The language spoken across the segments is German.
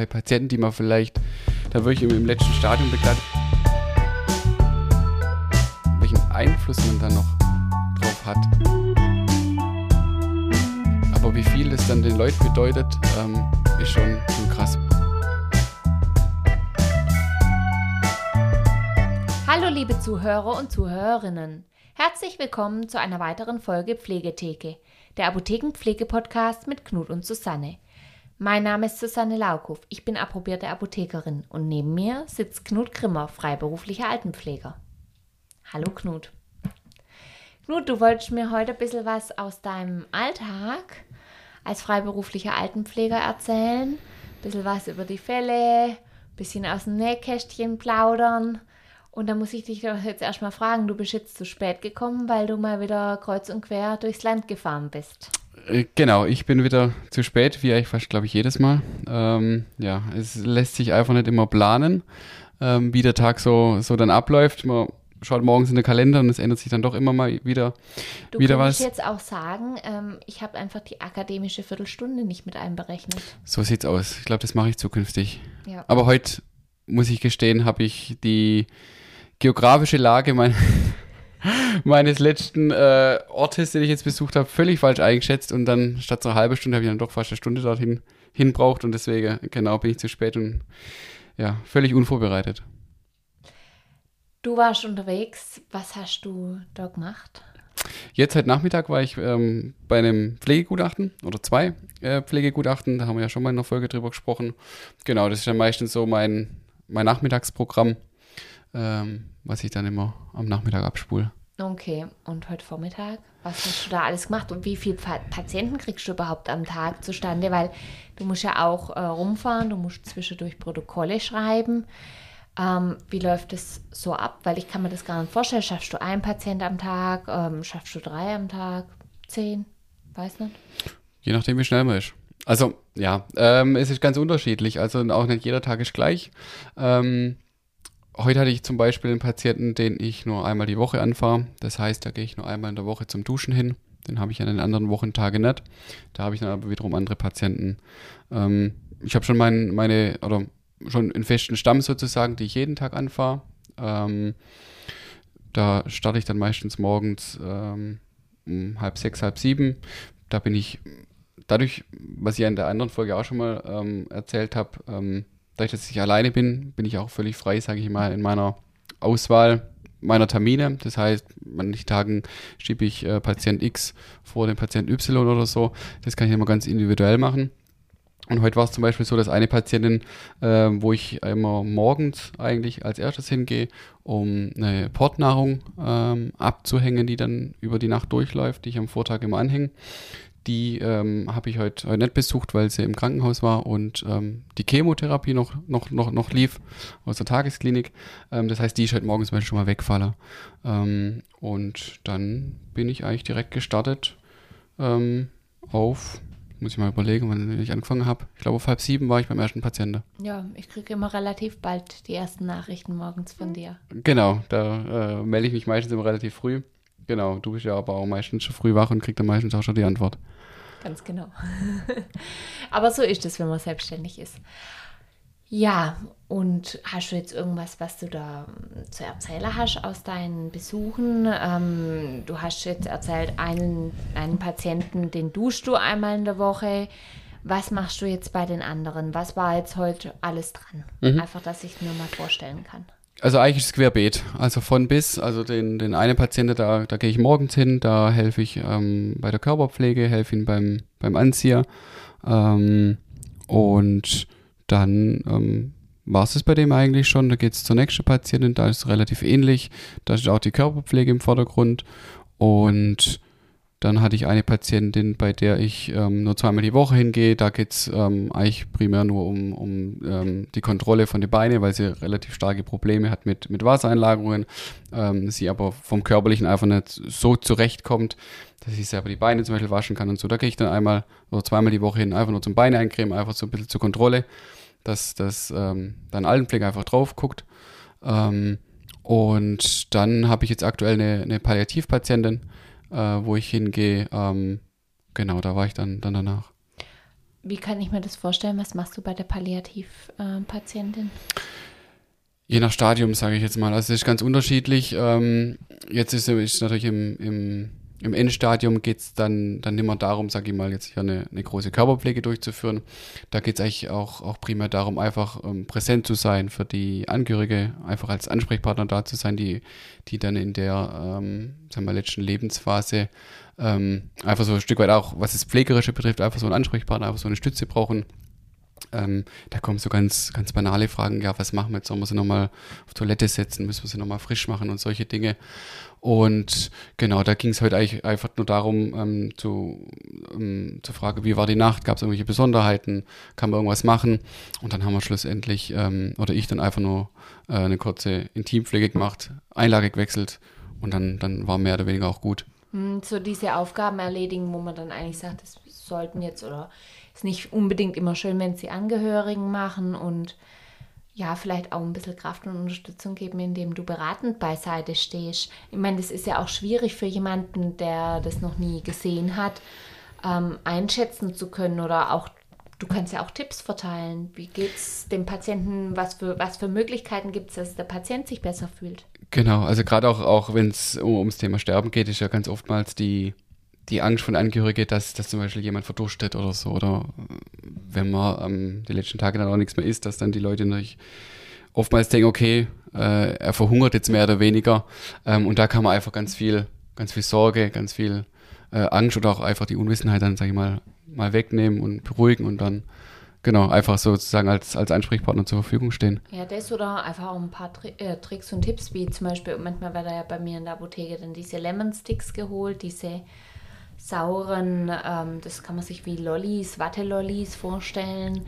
bei Patienten, die man vielleicht da wirklich im, im letzten Stadium begleitet, welchen Einfluss man dann noch drauf hat. Aber wie viel das dann den Leuten bedeutet, ähm, ist schon, schon krass. Hallo liebe Zuhörer und Zuhörerinnen. Herzlich willkommen zu einer weiteren Folge Pflegetheke, der Apothekenpflege-Podcast mit Knut und Susanne. Mein Name ist Susanne Laukow, ich bin approbierte Apothekerin und neben mir sitzt Knut Grimmer, freiberuflicher Altenpfleger. Hallo Knut. Knut, du wolltest mir heute ein bisschen was aus deinem Alltag als freiberuflicher Altenpfleger erzählen, ein bisschen was über die Fälle, ein bisschen aus dem Nähkästchen plaudern. Und da muss ich dich doch jetzt erstmal fragen, du bist jetzt zu spät gekommen, weil du mal wieder kreuz und quer durchs Land gefahren bist. Äh, genau, ich bin wieder zu spät, wie eigentlich fast, glaube ich, jedes Mal. Ähm, ja, es lässt sich einfach nicht immer planen, ähm, wie der Tag so, so dann abläuft. Man schaut morgens in den Kalender und es ändert sich dann doch immer mal wieder, Du wieder was. jetzt auch sagen, ähm, ich habe einfach die akademische Viertelstunde nicht mit einberechnet. So sieht's aus. Ich glaube, das mache ich zukünftig. Ja. Aber heute, muss ich gestehen, habe ich die geografische Lage mein, meines letzten äh, Ortes, den ich jetzt besucht habe, völlig falsch eingeschätzt und dann statt so eine halbe Stunde habe ich dann doch fast eine Stunde dorthin hinbraucht und deswegen, genau, bin ich zu spät und ja, völlig unvorbereitet. Du warst unterwegs, was hast du da gemacht? Jetzt heute Nachmittag war ich ähm, bei einem Pflegegutachten oder zwei äh, Pflegegutachten, da haben wir ja schon mal in einer Folge drüber gesprochen. Genau, das ist ja meistens so mein, mein Nachmittagsprogramm, ähm, was ich dann immer am Nachmittag abspule. Okay, und heute Vormittag, was hast du da alles gemacht und wie viele Pa- Patienten kriegst du überhaupt am Tag zustande? Weil du musst ja auch äh, rumfahren, du musst zwischendurch Protokolle schreiben. Ähm, wie läuft es so ab? Weil ich kann mir das gar nicht vorstellen. Schaffst du einen Patient am Tag? Ähm, schaffst du drei am Tag? Zehn? Weiß nicht. Je nachdem, wie schnell man ist. Also, ja, ähm, es ist ganz unterschiedlich. Also, auch nicht jeder Tag ist gleich. Ähm, heute hatte ich zum Beispiel einen Patienten, den ich nur einmal die Woche anfahre. Das heißt, da gehe ich nur einmal in der Woche zum Duschen hin. Den habe ich an den anderen Wochentagen nicht. Da habe ich dann aber wiederum andere Patienten. Ähm, ich habe schon mein, meine, oder schon einen festen Stamm sozusagen, die ich jeden Tag anfahre. Ähm, da starte ich dann meistens morgens ähm, um halb sechs, halb sieben. Da bin ich dadurch, was ich in der anderen Folge auch schon mal ähm, erzählt habe, ähm, dass ich alleine bin, bin ich auch völlig frei, sage ich mal, in meiner Auswahl meiner Termine. Das heißt, an manchen Tagen schiebe ich äh, Patient X vor den Patient Y oder so. Das kann ich immer ganz individuell machen. Und heute war es zum Beispiel so, dass eine Patientin, äh, wo ich immer morgens eigentlich als erstes hingehe, um eine Portnahrung ähm, abzuhängen, die dann über die Nacht durchläuft, die ich am Vortag immer anhänge. Die ähm, habe ich heute, heute nicht besucht, weil sie im Krankenhaus war und ähm, die Chemotherapie noch, noch, noch, noch lief aus der Tagesklinik. Ähm, das heißt, die ist heute morgens mal schon mal wegfallen. Ähm, und dann bin ich eigentlich direkt gestartet ähm, auf, muss ich mal überlegen, wann ich angefangen habe. Ich glaube, auf halb sieben war ich beim ersten Patienten. Ja, ich kriege immer relativ bald die ersten Nachrichten morgens von dir. Genau, da äh, melde ich mich meistens immer relativ früh. Genau, du bist ja aber auch meistens schon früh wach und kriegst dann meistens auch schon die Antwort. Ganz genau. Aber so ist es, wenn man selbstständig ist. Ja, und hast du jetzt irgendwas, was du da ähm, zu erzählen hast aus deinen Besuchen? Ähm, du hast jetzt erzählt, einen, einen Patienten, den duschst du einmal in der Woche. Was machst du jetzt bei den anderen? Was war jetzt heute alles dran? Einfach, dass ich mir mal vorstellen kann. Also eigentlich ist es querbeet. Also von bis, also den, den einen Patienten, da, da gehe ich morgens hin, da helfe ich ähm, bei der Körperpflege, helfe ihm beim, beim Anzieher. Ähm, und dann ähm, war es bei dem eigentlich schon. Da geht es zur nächsten Patientin, da ist es relativ ähnlich. Da steht auch die Körperpflege im Vordergrund. Und dann hatte ich eine Patientin, bei der ich ähm, nur zweimal die Woche hingehe. Da geht es ähm, eigentlich primär nur um, um ähm, die Kontrolle von den Beinen, weil sie relativ starke Probleme hat mit, mit Wassereinlagerungen. Ähm, sie aber vom Körperlichen einfach nicht so zurechtkommt, dass ich selber die Beine zum Beispiel waschen kann und so. Da gehe ich dann einmal oder zweimal die Woche hin, einfach nur zum Beine eincremen, einfach so ein bisschen zur Kontrolle, dass, dass ähm, dann Altenpflege einfach drauf guckt. Ähm, und dann habe ich jetzt aktuell eine, eine Palliativpatientin, äh, wo ich hingehe. Ähm, genau, da war ich dann, dann danach. Wie kann ich mir das vorstellen? Was machst du bei der Palliativpatientin? Je nach Stadium, sage ich jetzt mal. Also es ist ganz unterschiedlich. Ähm, jetzt ist es natürlich im, im im Endstadium geht es dann, dann mehr darum, sage ich mal, jetzt hier eine, eine große Körperpflege durchzuführen. Da geht es eigentlich auch, auch primär darum, einfach ähm, präsent zu sein für die Angehörige, einfach als Ansprechpartner da zu sein, die, die dann in der ähm, sagen wir, letzten Lebensphase ähm, einfach so ein Stück weit auch, was das Pflegerische betrifft, einfach so einen Ansprechpartner, einfach so eine Stütze brauchen. Ähm, da kommen so ganz, ganz banale Fragen, ja, was machen wir jetzt? Sollen wir sie nochmal auf Toilette setzen? Müssen wir sie nochmal frisch machen und solche Dinge? Und genau, da ging es heute eigentlich einfach nur darum, ähm, zu, ähm, zu fragen, wie war die Nacht, gab es irgendwelche Besonderheiten, kann man irgendwas machen? Und dann haben wir schlussendlich, ähm, oder ich dann einfach nur äh, eine kurze Intimpflege gemacht, Einlage gewechselt und dann, dann war mehr oder weniger auch gut. Hm, so diese Aufgaben erledigen, wo man dann eigentlich sagt, das sollten jetzt oder ist nicht unbedingt immer schön, wenn es die Angehörigen machen und ja, vielleicht auch ein bisschen Kraft und Unterstützung geben, indem du beratend beiseite stehst. Ich meine, das ist ja auch schwierig für jemanden, der das noch nie gesehen hat, ähm, einschätzen zu können oder auch du kannst ja auch Tipps verteilen. Wie geht es dem Patienten? Was für, was für Möglichkeiten gibt es, dass der Patient sich besser fühlt? Genau, also gerade auch, auch wenn es um, ums Thema Sterben geht, ist ja ganz oftmals die, die Angst von Angehörigen, dass, dass zum Beispiel jemand verdurstet oder so. Oder wenn man ähm, die letzten Tage dann auch nichts mehr isst, dass dann die Leute natürlich oftmals denken, okay, äh, er verhungert jetzt mehr oder weniger. Ähm, und da kann man einfach ganz viel, ganz viel Sorge, ganz viel äh, Angst oder auch einfach die Unwissenheit dann, sag ich mal, mal wegnehmen und beruhigen und dann genau, einfach sozusagen als, als Ansprechpartner zur Verfügung stehen. Ja, das oder einfach auch ein paar Tri äh, Tricks und Tipps, wie zum Beispiel, manchmal wird ja bei mir in der Apotheke dann diese Lemon Sticks geholt, diese sauren, ähm, das kann man sich wie Lollis, Wattelollis vorstellen,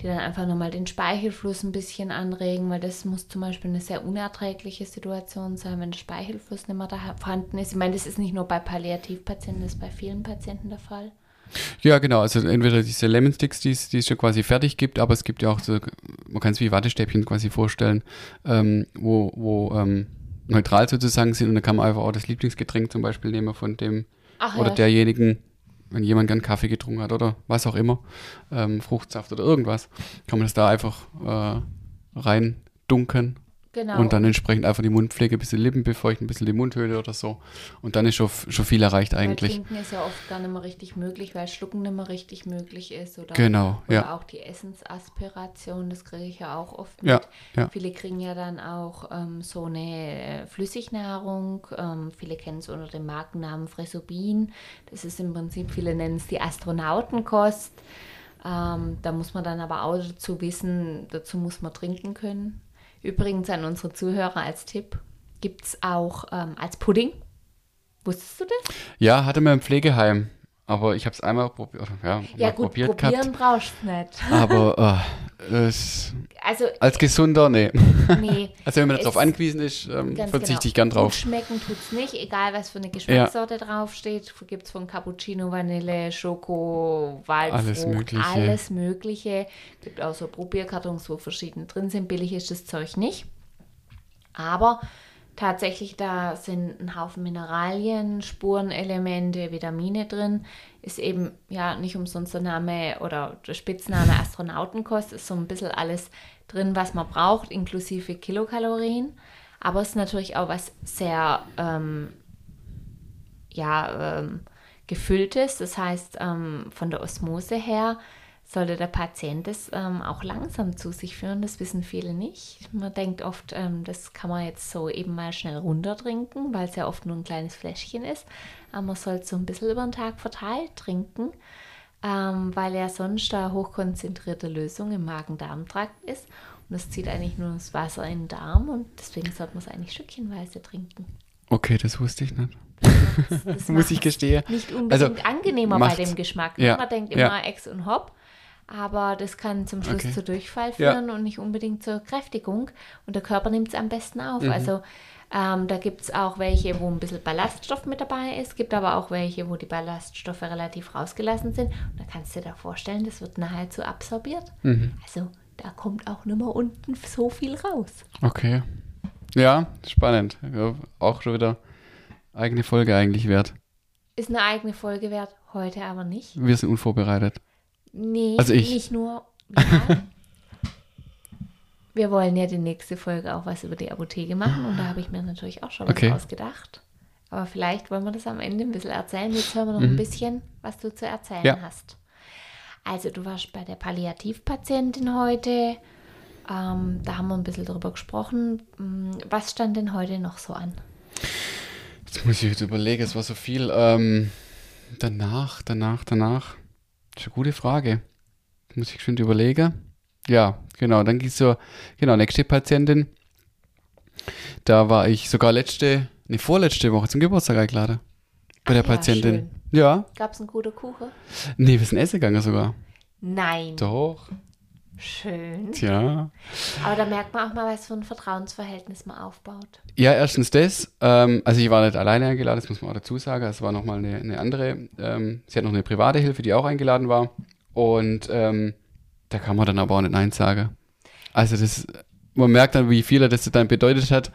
die dann einfach nochmal den Speichelfluss ein bisschen anregen, weil das muss zum Beispiel eine sehr unerträgliche Situation sein, wenn der Speichelfluss nicht mehr da vorhanden ist. Ich meine, das ist nicht nur bei Palliativpatienten, das ist bei vielen Patienten der Fall. Ja, genau. Also entweder diese Lemon Sticks, die es, die es schon quasi fertig gibt, aber es gibt ja auch so, man kann es wie Wattestäbchen quasi vorstellen, ähm, wo, wo ähm, neutral sozusagen sind und da kann man einfach auch das Lieblingsgetränk zum Beispiel nehmen von dem Ach, oder ja. derjenigen, wenn jemand gern Kaffee getrunken hat oder was auch immer, ähm, Fruchtsaft oder irgendwas, kann man das da einfach äh, rein dunken Genau. Und dann entsprechend einfach die Mundpflege, ein bisschen Lippen befeuchten, ein bisschen die Mundhöhle oder so. Und dann ist schon, schon viel erreicht eigentlich. Weil Trinken ist ja oft gar nicht mehr richtig möglich, weil Schlucken nicht mehr richtig möglich ist. Oder, genau, oder ja. auch die Essensaspiration, das kriege ich ja auch oft mit. Ja, ja. Viele kriegen ja dann auch ähm, so eine äh, Flüssignahrung. Ähm, viele kennen es unter dem Markennamen Fresobin. Das ist im Prinzip, viele nennen es die Astronautenkost. Ähm, da muss man dann aber auch dazu wissen, dazu muss man trinken können. Übrigens an unsere Zuhörer als Tipp, gibt es auch ähm, als Pudding. Wusstest du das? Ja, hatte man im Pflegeheim. Aber ich habe es einmal probiert. Ja, ja gut, probiert probieren gehabt. brauchst du nicht. Aber äh, also, als Gesunder, nee. nee also wenn man darauf angewiesen ist, ähm, verzichte genau. ich gern drauf. schmecken tut es nicht, egal was für eine Geschmackssorte ja. draufsteht. Gibt es von Cappuccino, Vanille, Schoko, Waldfrucht, alles Mögliche. Alles Mögliche. Gibt auch so Probierkartons, wo verschiedene drin sind. Billig ist das Zeug nicht. Aber Tatsächlich, da sind ein Haufen Mineralien, Spurenelemente, Vitamine drin. Ist eben ja nicht umsonst der Name oder der Spitzname Astronautenkost. Ist so ein bisschen alles drin, was man braucht, inklusive Kilokalorien. Aber es ist natürlich auch was sehr ähm, ja, ähm, gefülltes. Das heißt, ähm, von der Osmose her sollte der Patient es ähm, auch langsam zu sich führen. Das wissen viele nicht. Man denkt oft, ähm, das kann man jetzt so eben mal schnell runtertrinken, weil es ja oft nur ein kleines Fläschchen ist. Aber man sollte so ein bisschen über den Tag verteilt trinken, ähm, weil ja sonst eine hochkonzentrierte Lösung im Magen-Darm-Trakt ist. Und das zieht eigentlich nur das Wasser in den Darm und deswegen sollte man es eigentlich stückchenweise trinken. Okay, das wusste ich nicht. Das, das Muss ich gestehen. Nicht unbedingt also, angenehmer bei dem Geschmack. Ja, man denkt immer ja. Ex und Hop aber das kann zum Schluss okay. zu Durchfall führen ja. und nicht unbedingt zur Kräftigung. Und der Körper nimmt es am besten auf. Mhm. Also ähm, da gibt es auch welche, wo ein bisschen Ballaststoff mit dabei ist, gibt aber auch welche, wo die Ballaststoffe relativ rausgelassen sind. Und da kannst du dir vorstellen, das wird nahezu absorbiert. Mhm. Also da kommt auch nicht mehr unten so viel raus. Okay. Ja, spannend. Ja, auch schon wieder eigene Folge eigentlich wert. Ist eine eigene Folge wert, heute aber nicht. Wir sind unvorbereitet. Nee, Also ich. nicht nur. Ja. Wir wollen ja die nächste Folge auch was über die Apotheke machen und da habe ich mir natürlich auch schon Okay. was ausgedacht. Aber vielleicht wollen wir das am Ende ein bisschen erzählen. Jetzt hören wir noch ein bisschen, was du zu erzählen Mhm. Ja. hast. Also du warst bei der Palliativpatientin heute. Ähm, da haben wir ein bisschen drüber gesprochen. Hm, Was stand denn heute noch so an? Jetzt muss ich jetzt überlegen, es war so viel. Ähm, danach, danach, danach. Das ist eine gute Frage. Muss ich schon überlegen. Ja, genau. Dann ging es so, genau, nächste Patientin. Da war ich sogar letzte, ne, vorletzte Woche zum Geburtstag eingeladen. Bei der ja, Patientin. schön. Ja. Gab es einen guten Kuchen? Nee, wir sind essen gegangen sogar. Nein. Doch. Schön. Tja. Aber da merkt man auch mal, was für ein Vertrauensverhältnis man aufbaut. Ja, erstens das. Ähm, also ich war nicht alleine eingeladen, das muss man auch dazu sagen. Es war nochmal eine, eine andere. Ähm, sie hat noch eine private Hilfe, die auch eingeladen war. Und ähm, da kann man dann aber auch nicht Nein sagen. Also das, man merkt dann, wie viel das dann bedeutet hat,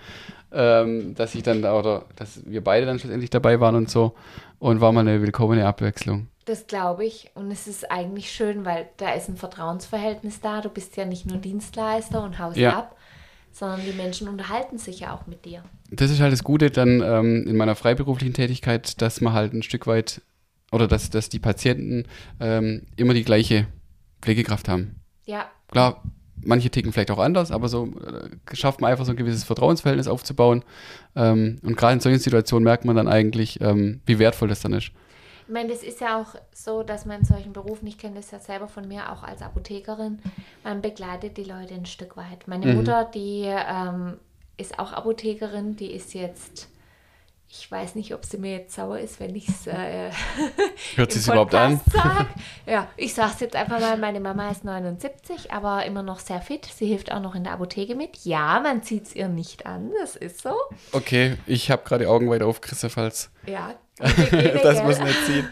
ähm, dass ich dann oder dass wir beide dann schlussendlich dabei waren und so. Und war mal eine willkommene Abwechslung. Das glaube ich. Und es ist eigentlich schön, weil da ist ein Vertrauensverhältnis da. Du bist ja nicht nur Dienstleister und haust Ja. ab, sondern die Menschen unterhalten sich ja auch mit dir. das ist halt das Gute dann ähm, in meiner freiberuflichen Tätigkeit, dass man halt ein Stück weit oder dass, dass die Patienten ähm, immer die gleiche Pflegekraft haben. Ja, Klar, manche ticken vielleicht auch anders, aber so äh, schafft man einfach so ein gewisses Vertrauensverhältnis aufzubauen. Ähm, und gerade in solchen Situationen merkt man dann eigentlich, ähm, wie wertvoll das dann ist. Ich meine, das ist ja auch so, dass man in solchen Berufen, ich kenne das ja selber von mir auch als Apothekerin, man begleitet die Leute ein Stück weit. Meine Mhm. Mutter, die ähm, ist auch Apothekerin, die ist jetzt, ich weiß nicht, ob sie mir jetzt sauer ist, wenn ich es äh, Hört sie es überhaupt an? Sag. Ja, ich sage es jetzt einfach mal, meine Mama ist 79, aber immer noch sehr fit. Sie hilft auch noch in der Apotheke mit. Ja, man zieht es ihr nicht an, das ist so. Okay, ich habe gerade die Augen weit aufgerissen, falls Ja, das muss nicht ziehen.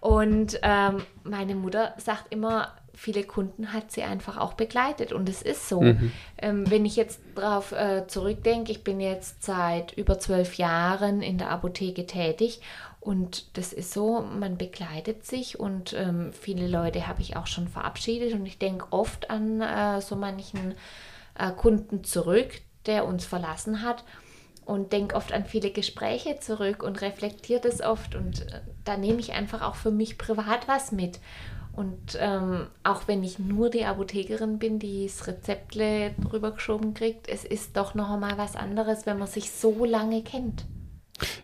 Und ähm, meine Mutter sagt immer, viele Kunden hat sie einfach auch begleitet. Und es ist so. Ähm, wenn ich jetzt darauf äh, zurückdenke, ich bin jetzt seit über zwölf Jahren in der Apotheke tätig. Und das ist so, man begleitet sich und ähm, viele Leute habe ich auch schon verabschiedet. Und ich denke oft an äh, so manchen äh, Kunden zurück, der uns verlassen hat und denke oft an viele Gespräche zurück und reflektiere das oft und äh, da nehme ich einfach auch für mich privat was mit. Und ähm, auch wenn ich nur die Apothekerin bin, die das Rezeptle drüber geschoben kriegt, es ist doch noch einmal was anderes, wenn man sich so lange kennt.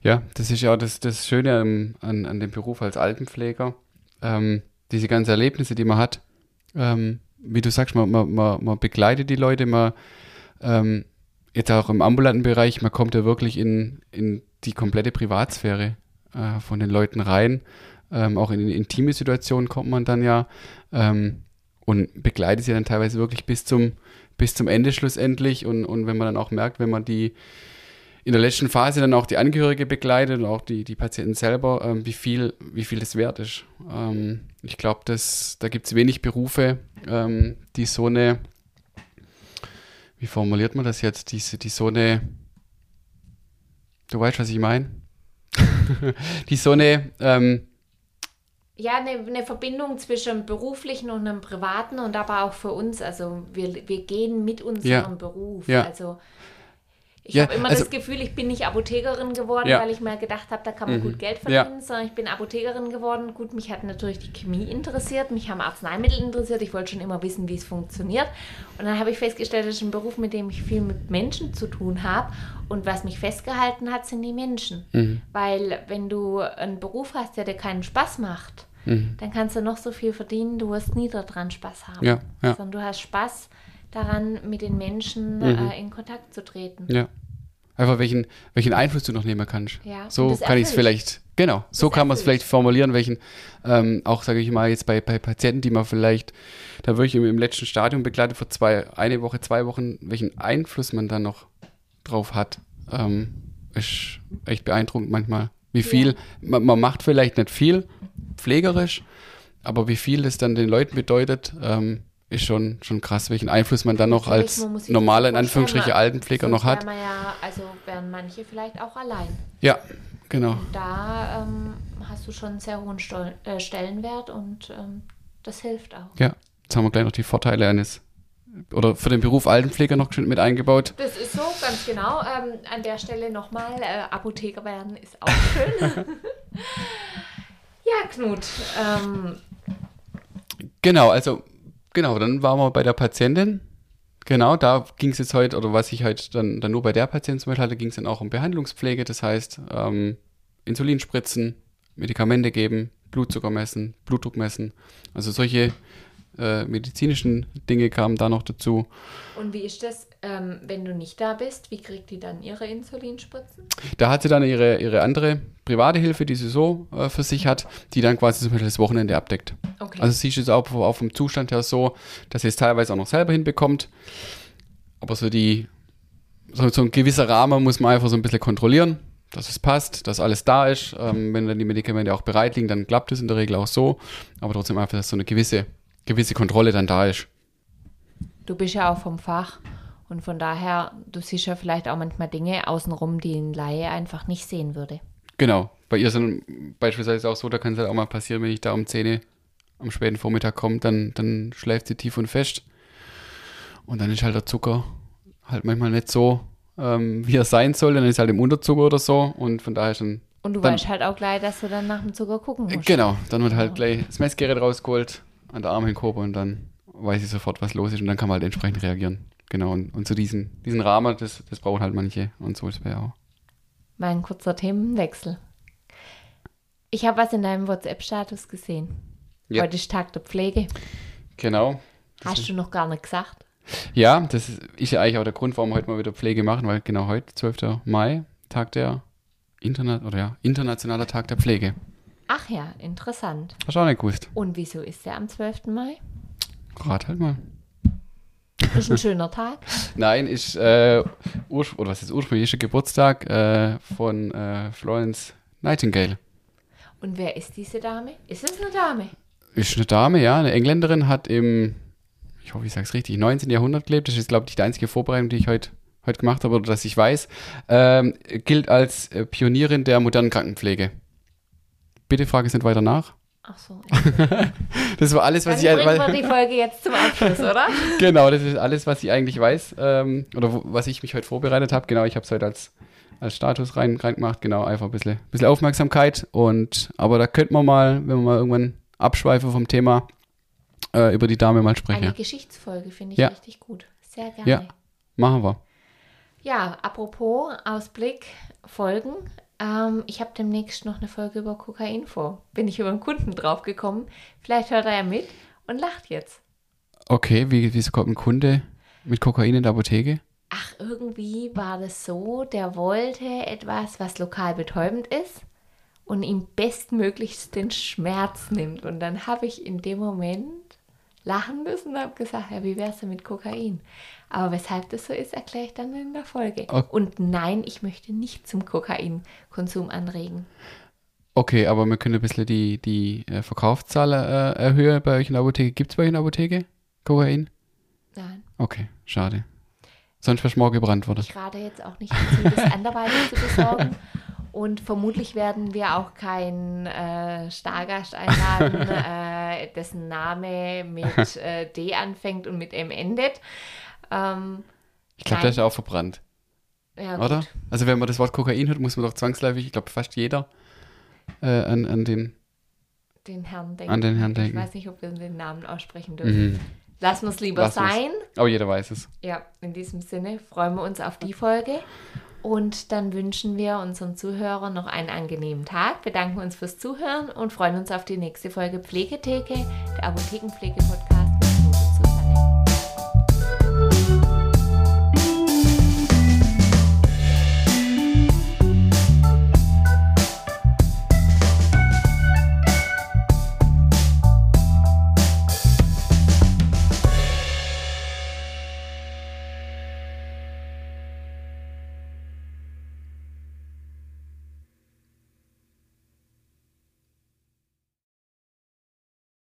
Ja, das ist ja auch das, das Schöne ähm, an, an dem Beruf als Altenpfleger. Ähm, diese ganzen Erlebnisse, die man hat. Ähm, wie du sagst, man, man, man, man begleitet die Leute, man ähm, jetzt auch im ambulanten Bereich, man kommt ja wirklich in, in die komplette Privatsphäre äh, von den Leuten rein. Ähm, auch in, in intime Situationen kommt man dann ja ähm, und begleitet sie dann teilweise wirklich bis zum, bis zum Ende schlussendlich. Und, und wenn man dann auch merkt, wenn man die in der letzten Phase dann auch die Angehörige begleitet und auch die, die Patienten selber, ähm, wie, viel, wie viel das wert ist. Ähm, ich glaube, da gibt es wenig Berufe, ähm, die so eine, wie formuliert man das jetzt, die, die so eine, du weißt, was ich meine? die so eine, ähm, Ja, eine, eine Verbindung zwischen einem beruflichen und einem privaten und aber auch für uns. Also wir, wir gehen mit unserem Ja. Beruf. Ja. Also ich Ja, habe immer also- das Gefühl, ich bin nicht Apothekerin geworden, Ja. weil ich mir gedacht habe, da kann man Mhm. gut Geld Ja. verdienen, sondern ich bin Apothekerin geworden. Gut, mich hat natürlich die Chemie interessiert, mich haben Arzneimittel interessiert. Ich wollte schon immer wissen, wie es funktioniert. Und dann habe ich festgestellt, das ist ein Beruf, mit dem ich viel mit Menschen zu tun habe. Und was mich festgehalten hat, sind die Menschen. Mhm. Weil wenn du einen Beruf hast, der dir keinen Spaß macht, dann kannst du noch so viel verdienen, du wirst nie daran Spaß haben. Mhm. Ja, ja. Sondern du hast Spaß daran, mit den Menschen Mhm. äh, in Kontakt zu treten. ja, einfach welchen, welchen Einfluss du noch nehmen kannst. Ja, So kann ich es vielleicht, genau, so Das kann man es vielleicht formulieren, welchen, ähm, auch sage ich mal jetzt bei, bei Patienten, die man vielleicht, da wirklich im, im letzten Stadium begleitet für zwei, eine Woche, zwei Wochen, welchen Einfluss man dann noch drauf hat, ähm, ist echt beeindruckend manchmal. Wie viel, man, man macht vielleicht nicht viel pflegerisch, aber wie viel das dann den Leuten bedeutet, ähm, ist schon, schon krass, welchen Einfluss man dann noch als normaler, in Anführungsstrichen, Altenpfleger noch hat. ja, also wären manche vielleicht auch allein. Ja, genau. Da ähm, hast du schon einen sehr hohen Stol äh, Stellenwert und ähm, Das hilft auch. Ja, jetzt haben wir gleich noch die Vorteile eines oder für den Beruf Altenpfleger noch mit eingebaut. Das ist so, ganz genau. Ähm, an der Stelle nochmal, äh, Apotheker werden ist auch schön. ja, Knut. Ähm, genau, also, genau, dann waren wir bei der Patientin. Genau, da ging es jetzt heute, oder was ich heute dann, dann nur bei der Patientin zum Beispiel hatte, ging es dann auch um Behandlungspflege, das heißt ähm, Insulinspritzen, Medikamente geben, Blutzucker messen, Blutdruck messen. Also solche äh, medizinischen Dinge kamen da noch dazu. Und wie ist das, ähm, wenn du nicht da bist? Wie kriegt die dann ihre Insulinspritzen? Da hat sie dann ihre, ihre andere private Hilfe, die sie so äh, für sich hat, die dann quasi zum Beispiel das Wochenende abdeckt. Okay. Also sie ist jetzt auch, auch vom Zustand her so, dass sie es teilweise auch noch selber hinbekommt. Aber so die, so, so ein gewisser Rahmen muss man einfach so ein bisschen kontrollieren, dass es passt, dass alles da ist. Ähm, wenn dann die Medikamente auch bereit liegen, dann klappt es in der Regel auch so. Aber trotzdem einfach, dass so eine gewisse gewisse Kontrolle dann da ist. Du bist ja auch vom Fach und von daher, du siehst ja vielleicht auch manchmal Dinge außenrum, die ein Laie einfach nicht sehen würde. Genau. Bei ihr sind beispielsweise auch so, da kann es halt auch mal passieren, wenn ich da um 10 Uhr am späten Vormittag komme, dann, dann schläft sie tief und fest. Und dann ist halt der Zucker halt manchmal nicht so, ähm, wie er sein soll. Dann ist halt im Unterzucker oder so. Und von daher ist dann. Und du dann, weißt halt auch gleich, dass du dann nach dem Zucker gucken musst. Genau. Dann wird halt gleich das Messgerät rausgeholt an der Armhinkurbel und dann weiß ich sofort, was los ist und dann kann man halt entsprechend reagieren. Genau, und, und zu diesen, diesen Rahmen, das, das brauchen halt manche und so ist es ja auch. Mein kurzer Themenwechsel. Ich habe was in deinem WhatsApp-Status gesehen. Ja. Heute ist Tag der Pflege. Genau. Hast du noch gar nicht gesagt? Ja, das ist ja eigentlich auch der Grund, warum wir heute mal wieder Pflege machen, weil genau heute, 12. Mai, Tag der Internet oder ja, internationaler Tag der Pflege. Ach ja, interessant. Hast du auch nicht gewusst. Und wieso ist der am 12. Mai? Rat halt mal. Ist ein schöner Tag. Nein, ist, äh, oder was ist ursprünglich, ist Geburtstag äh, von äh, Florence Nightingale. Und wer ist diese Dame? Ist es eine Dame? Ist eine Dame, ja. Eine Engländerin hat im, ich hoffe, ich sage es richtig, 19. Jahrhundert gelebt. Das ist, glaube ich, die einzige Vorbereitung, die ich heute heute gemacht habe oder dass ich weiß. Ähm, gilt als äh, Pionierin der modernen Krankenpflege. Bitte frage es nicht weiter nach. Ach so. das war alles, was Dann ich. Dann wir die Folge jetzt zum Abschluss, oder? genau, das ist alles, was ich eigentlich weiß ähm, oder wo, was ich mich heute vorbereitet habe. Genau, ich habe es heute als, als Status rein, reingemacht. Genau, einfach ein bisschen, bisschen Aufmerksamkeit. Und aber da könnte man mal, wenn wir mal irgendwann abschweifen vom Thema, äh, über die Dame mal sprechen. Eine Geschichtsfolge finde ich ja. richtig gut. Sehr gerne. Ja, machen wir. Ja, apropos Ausblick, Folgen. Ähm, ich habe demnächst noch eine Folge über Kokain vor. Bin ich über einen Kunden draufgekommen. Vielleicht hört er ja mit und lacht jetzt. Okay, wie, wieso kommt ein Kunde mit Kokain in der Apotheke? Ach, irgendwie war das so, der wollte etwas, was lokal betäubend ist und ihm bestmöglichst den Schmerz nimmt. Und dann habe ich in dem Moment lachen müssen und habe gesagt, ja, wie wär's denn mit Kokain? Aber weshalb das so ist, erkläre ich dann in der Folge. Okay. Und nein, ich möchte nicht zum Kokainkonsum anregen. Okay, aber wir können ein bisschen die, die äh, Verkaufszahl äh, erhöhen bei euch in der Apotheke. Gibt es bei euch in der Apotheke Kokain? Nein. Okay, schade. Sonst wäre morgen gebrannt worden. Ich rate jetzt auch nicht dazu, das anderweitig zu besorgen. Und vermutlich werden wir auch keinen äh, Stargast einladen, äh, dessen Name mit äh, D anfängt und mit M endet. Ähm, ich glaube, der ist auch verbrannt. Ja, Oder? Also wenn man das Wort Kokain hört, muss man doch zwangsläufig, ich glaube fast jeder, äh, an, an den, den Herrn denken. An den Herrn denken. Ich weiß nicht, ob wir den Namen aussprechen dürfen. Mhm. Lassen wir es lieber Lass sein. Aber jeder weiß es. Ja, in diesem Sinne freuen wir uns auf die Folge. Und dann wünschen wir unseren Zuhörern noch einen angenehmen Tag, bedanken uns fürs Zuhören und freuen uns auf die nächste Folge Pflegetheke, der Apothekenpflege-Podcast.